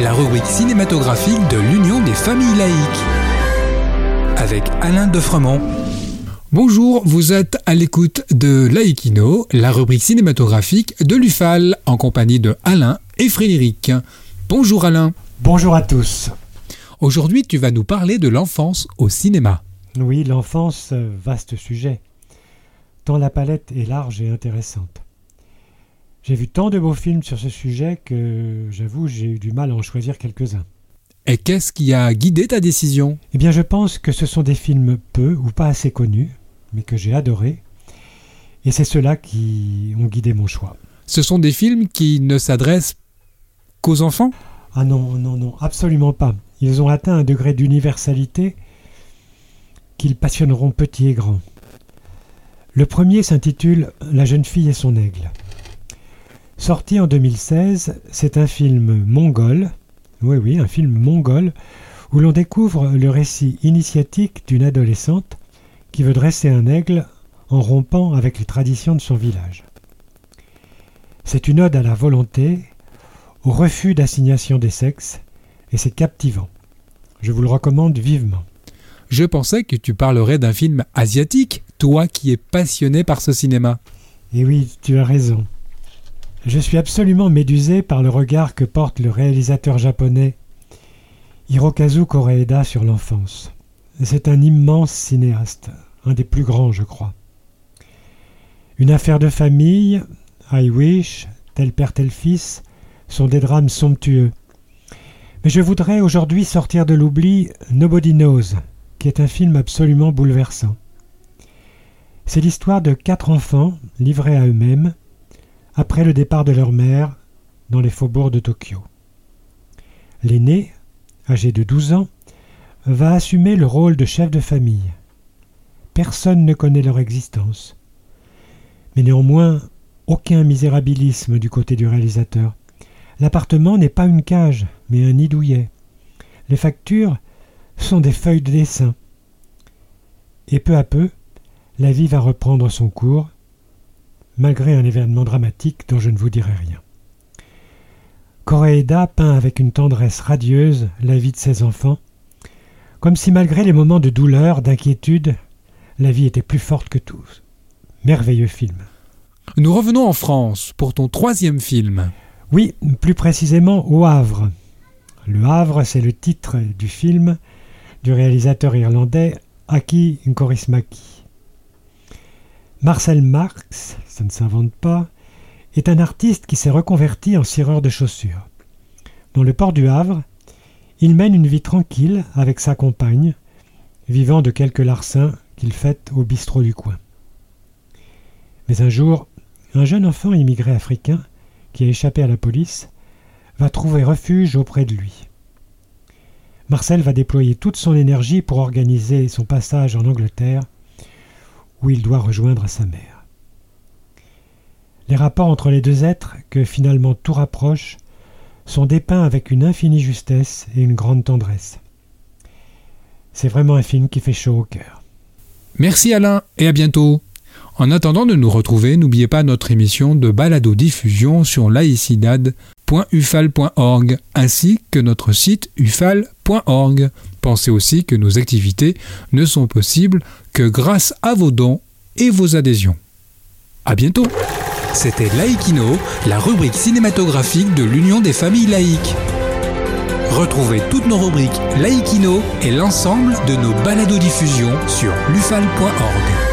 La rubrique cinématographique de l'Union des familles laïques. Avec Alain Defremont. Bonjour, vous êtes à l'écoute de Laïkino, la rubrique cinématographique de l'UFAL, en compagnie de Alain et Frédéric. Bonjour Alain. Bonjour à tous. Aujourd'hui, tu vas nous parler de l'enfance au cinéma. Oui, l'enfance, vaste sujet. Tant la palette est large et intéressante. J'ai vu tant de beaux films sur ce sujet que j'avoue j'ai eu du mal à en choisir quelques-uns. Et qu'est-ce qui a guidé ta décision? Eh bien je pense que ce sont des films peu ou pas assez connus, mais que j'ai adorés, et c'est ceux-là qui ont guidé mon choix. Ce sont des films qui ne s'adressent qu'aux enfants? Ah non, non, non, absolument pas. Ils ont atteint un degré d'universalité qu'ils passionneront petits et grands. Le premier s'intitule La jeune fille et son aigle. Sorti en 2016, c'est un film mongol, oui oui, un film mongol, où l'on découvre le récit initiatique d'une adolescente qui veut dresser un aigle en rompant avec les traditions de son village. C'est une ode à la volonté, au refus d'assignation des sexes, et c'est captivant. Je vous le recommande vivement. Je pensais que tu parlerais d'un film asiatique, toi qui es passionné par ce cinéma. Et oui, tu as raison. Je suis absolument médusé par le regard que porte le réalisateur japonais Hirokazu Koreeda sur l'enfance. C'est un immense cinéaste, un des plus grands, je crois. Une affaire de famille, I Wish, tel père tel fils, sont des drames somptueux. Mais je voudrais aujourd'hui sortir de l'oubli Nobody Knows, qui est un film absolument bouleversant. C'est l'histoire de quatre enfants livrés à eux-mêmes après le départ de leur mère dans les faubourgs de Tokyo. L'aîné, âgé de 12 ans, va assumer le rôle de chef de famille. Personne ne connaît leur existence. Mais néanmoins, aucun misérabilisme du côté du réalisateur. L'appartement n'est pas une cage, mais un nid douillet. Les factures sont des feuilles de dessin. Et peu à peu, la vie va reprendre son cours, malgré un événement dramatique dont je ne vous dirai rien. Koreeda peint avec une tendresse radieuse la vie de ses enfants, comme si malgré les moments de douleur, d'inquiétude, la vie était plus forte que tous. Merveilleux film. Nous revenons en France pour ton troisième film. Oui, plus précisément au Havre. Le Havre, c'est le titre du film du réalisateur irlandais Aki Nkorismaki. Marcel Marx, ça ne s'invente pas, est un artiste qui s'est reconverti en cireur de chaussures. Dans le port du Havre, il mène une vie tranquille avec sa compagne, vivant de quelques larcins qu'il fête au bistrot du coin. Mais un jour, un jeune enfant immigré africain, qui a échappé à la police, va trouver refuge auprès de lui. Marcel va déployer toute son énergie pour organiser son passage en Angleterre où il doit rejoindre sa mère. Les rapports entre les deux êtres, que finalement tout rapproche, sont dépeints avec une infinie justesse et une grande tendresse. C'est vraiment un film qui fait chaud au cœur. Merci Alain et à bientôt. En attendant de nous retrouver, n'oubliez pas notre émission de balado diffusion sur laïcidad.ufal.org ainsi que notre site ufal.org. Pensez aussi que nos activités ne sont possibles que grâce à vos dons et vos adhésions. À bientôt. C'était Laïkino, la rubrique cinématographique de l'Union des familles laïques. Retrouvez toutes nos rubriques Laïkino et l'ensemble de nos balados diffusions sur lufal.org.